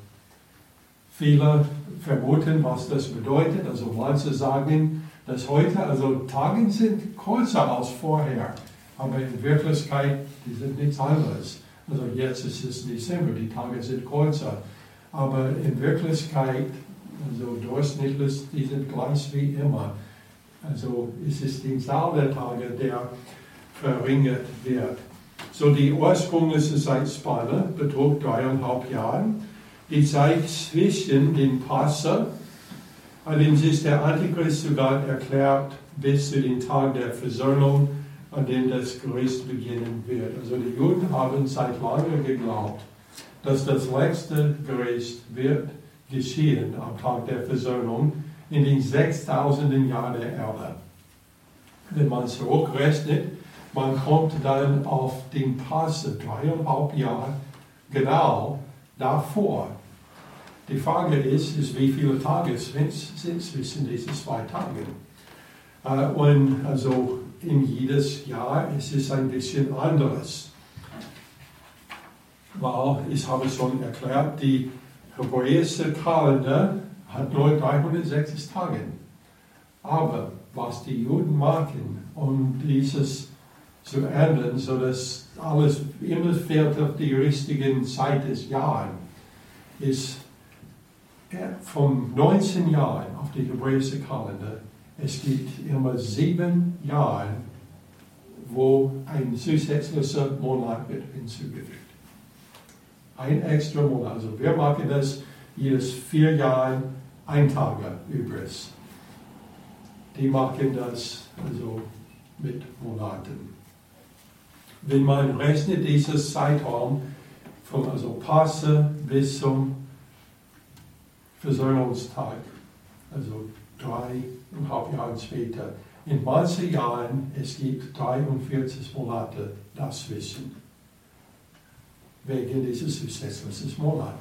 [SPEAKER 1] viele vermuten, was das bedeutet. Also manche sagen, dass heute, also Tage sind kürzer als vorher. Aber in Wirklichkeit, die sind nichts anderes. Also jetzt ist es Dezember, die Tage sind kürzer. Aber in Wirklichkeit, also durchschnittlich, die sind gleich wie immer. Also es ist die Zahl der Tage, der verringert wird. So die ursprüngliche Zeitspanne betrug dreieinhalb Jahre. Die Zeit zwischen den Passer, allerdings ist der Antichrist sogar erklärt, bis zu den Tag der Versöhnung an dem das Gericht beginnen wird. Also die Juden haben seit langem geglaubt, dass das letzte Gericht wird geschehen am Tag der Versöhnung in den 6000 Jahren der Erde. Wenn man zurückrechnet, man kommt dann auf den Passe dreieinhalb Jahre genau davor. Die Frage ist, ist wie viele Tage sind zwischen diesen zwei Tagen? Äh, und also in jedes Jahr es ist ein bisschen anderes. Weil, ich habe schon erklärt, die hebräische Kalender hat nur 360 Tage. Aber was die Juden machen, um dieses zu ändern, sodass alles immer fährt auf die richtige Zeit des Jahres, ist von 19 Jahren auf die hebräische Kalender es gibt immer sieben Jahre, wo ein zusätzlicher Monat wird hinzugefügt. Ein extra Monat. Also wir machen das jedes vier Jahre ein Tag übrigens. Die machen das also mit Monaten. Wenn man rechnet dieses Zeitraum von also Passe bis zum Versöhnungstag, also drei dreieinhalb Jahre später. In manchen Jahren, es gibt 43 Monate dazwischen. wegen dieses zusätzlichen Monat.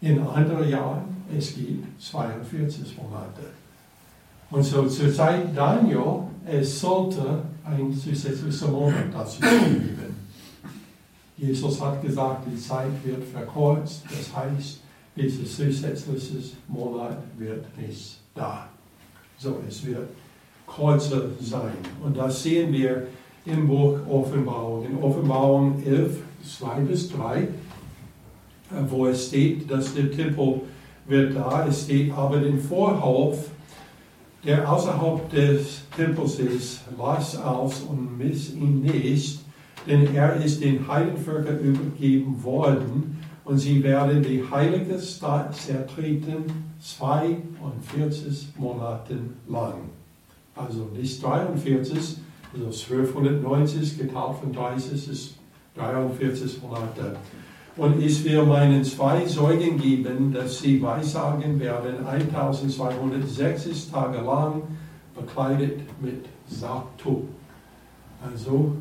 [SPEAKER 1] In anderen Jahren, es gibt 42 Monate. Und so zur Zeit Daniel, es sollte ein zusätzlicher Monat dazu geben. Jesus hat gesagt, die Zeit wird verkürzt, das heißt, dieses zusätzliche Monat wird nicht da. So, es wird kürzer sein. Und das sehen wir im Buch Offenbarung. In Offenbarung 11, 2 bis 3, wo es steht, dass der Tempel wird da. Es steht aber den Vorhof, der außerhalb des Tempels ist, lass aus und miss ihn nicht, denn er ist den Heidenvölkern übergeben worden und sie werden die heilige Stadt zertreten 42 Monate lang. Also nicht 43, also 1290 geteilt von 30 ist 43 Monate. Und es wird meinen zwei Zeugen geben, dass sie weissagen werden 1260 Tage lang bekleidet mit Sacktuch. Also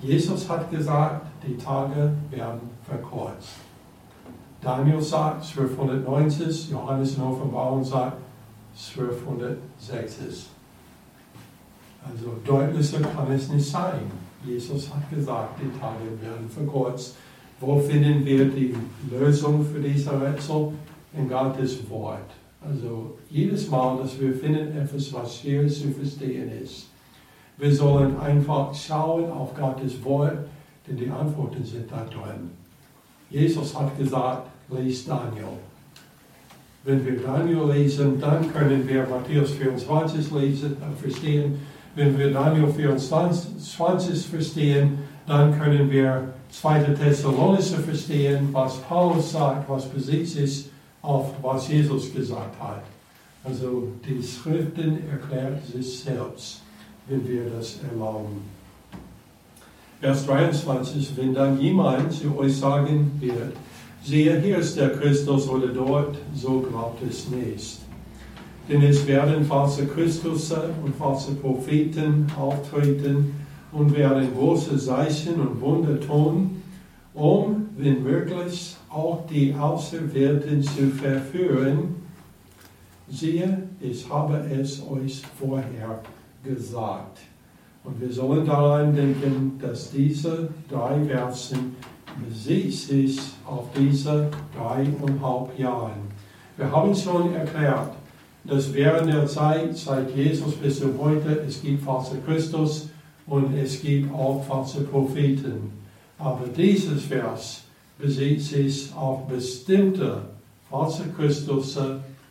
[SPEAKER 1] Jesus hat gesagt, die Tage werden verkürzt. Daniel sagt 1290, Johannes in Offenbarung sagt 1260. Also deutlicher kann es nicht sein. Jesus hat gesagt, die Tage werden verkürzt. Wo finden wir die Lösung für diese Rätsel? In Gottes Wort. Also jedes Mal, dass wir finden etwas, was hier zu verstehen ist. Wir sollen einfach schauen auf Gottes Wort, denn die Antworten sind da drin. Jesus hat gesagt, lest Daniel. Wenn wir Daniel lesen, dann können wir Matthäus 24 lesen, äh, verstehen. Wenn wir Daniel 24 verstehen, dann können wir 2. Thessalonicher verstehen, was Paulus sagt, was Besitz ist auf was Jesus gesagt hat. Also die Schriften erklärt sich selbst, wenn wir das erlauben. Vers 23, wenn dann jemand zu euch sagen wird, siehe, hier ist der Christus oder dort, so glaubt es nicht. Denn es werden falsche Christusse und falsche Propheten auftreten und werden große Zeichen und Wunder tun, um, wenn möglich, auch die Auserwählten zu verführen. Siehe, ich habe es euch vorher gesagt. Und wir sollen daran denken, dass diese drei Versen bezieht sich auf diese dreieinhalb Jahren. Wir haben schon erklärt, dass während der Zeit, seit Jesus bis heute, es gibt falsche Christus und es gibt auch falsche Propheten. Aber dieses Vers bezieht sich auf bestimmte falsche Christus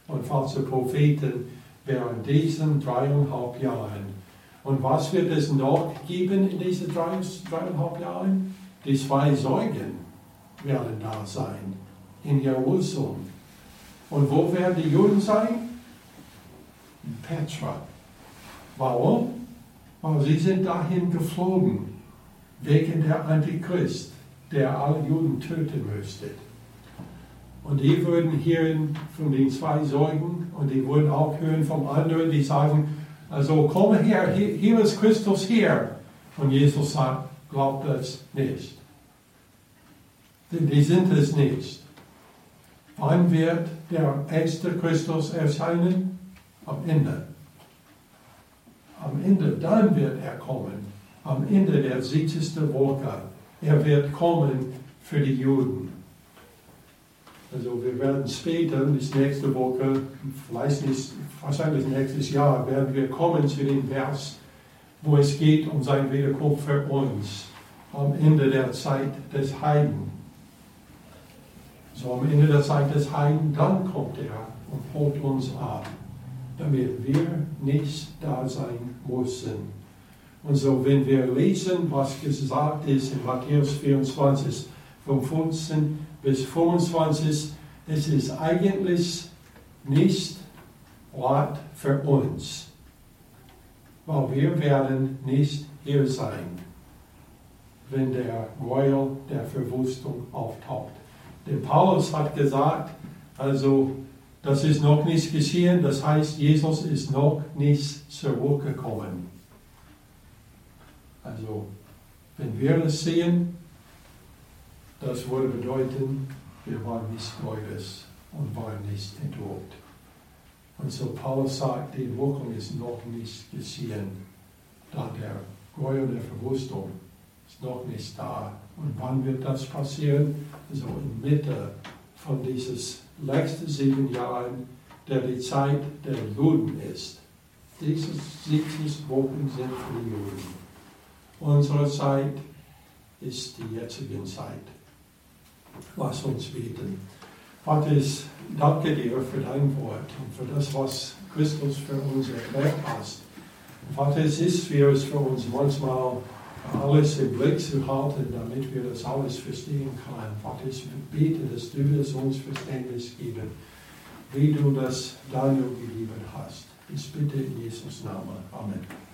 [SPEAKER 1] und falsche Propheten während diesen dreieinhalb Jahren. Und was wird es noch geben in diesen dreieinhalb Jahren? Die zwei Säugen werden da sein in Jerusalem. Und wo werden die Juden sein? Petra. Warum? Weil sie sind dahin geflogen, wegen der Antichrist der alle Juden töten müsste. Und die würden hören von den zwei Säugen und die würden auch hören vom anderen, die sagen, also komm her, hier, ist Christus hier. Und Jesus sagt, glaubt das nicht. Denn die sind es nicht. Wann wird der echte Christus erscheinen? Am Ende. Am Ende, dann wird er kommen. Am Ende der 70. Woche er wird kommen für die Juden. Also wir werden später, bis nächste Woche, vielleicht nicht, wahrscheinlich nächstes Jahr, werden wir kommen zu dem Vers, wo es geht um sein Wiederkunft für uns am Ende der Zeit des Heiden. So am Ende der Zeit des Heiden, dann kommt er und holt uns ab, damit wir nicht da sein müssen. Und so, wenn wir lesen, was gesagt ist in Matthäus 24, von 15 bis 25, es ist eigentlich nicht Ort für uns, weil wir werden nicht hier sein, wenn der Gräuel der Verwüstung auftaucht. Denn Paulus hat gesagt, also das ist noch nicht geschehen, das heißt, Jesus ist noch nicht zurückgekommen. Also, wenn wir es sehen, Das würde bedeuten, wir waren nicht Gläubig und waren nicht entrückt. Und so Paulus sagt, die Wirkung ist noch nicht geschehen, da der Gräuel der Verwüstung ist noch nicht da. Und wann wird das passieren? So in Mitte von dieses letzten sieben Jahren, der die Zeit der Juden ist. Diese 70 Wochen sind für die Juden. Unsere Zeit ist die jetzige Zeit. Lass uns beten. Vater, ich danke dir für dein Wort und für das, was Christus für uns erklärt hast. Vater, es ist schwer für uns manchmal alles im Blick zu halten, damit wir das alles verstehen können. Vater, ich bete, dass du das uns Verständnis geben, wie du das Daniel geliefert hast. Ich bitte in Jesus Namen. Amen.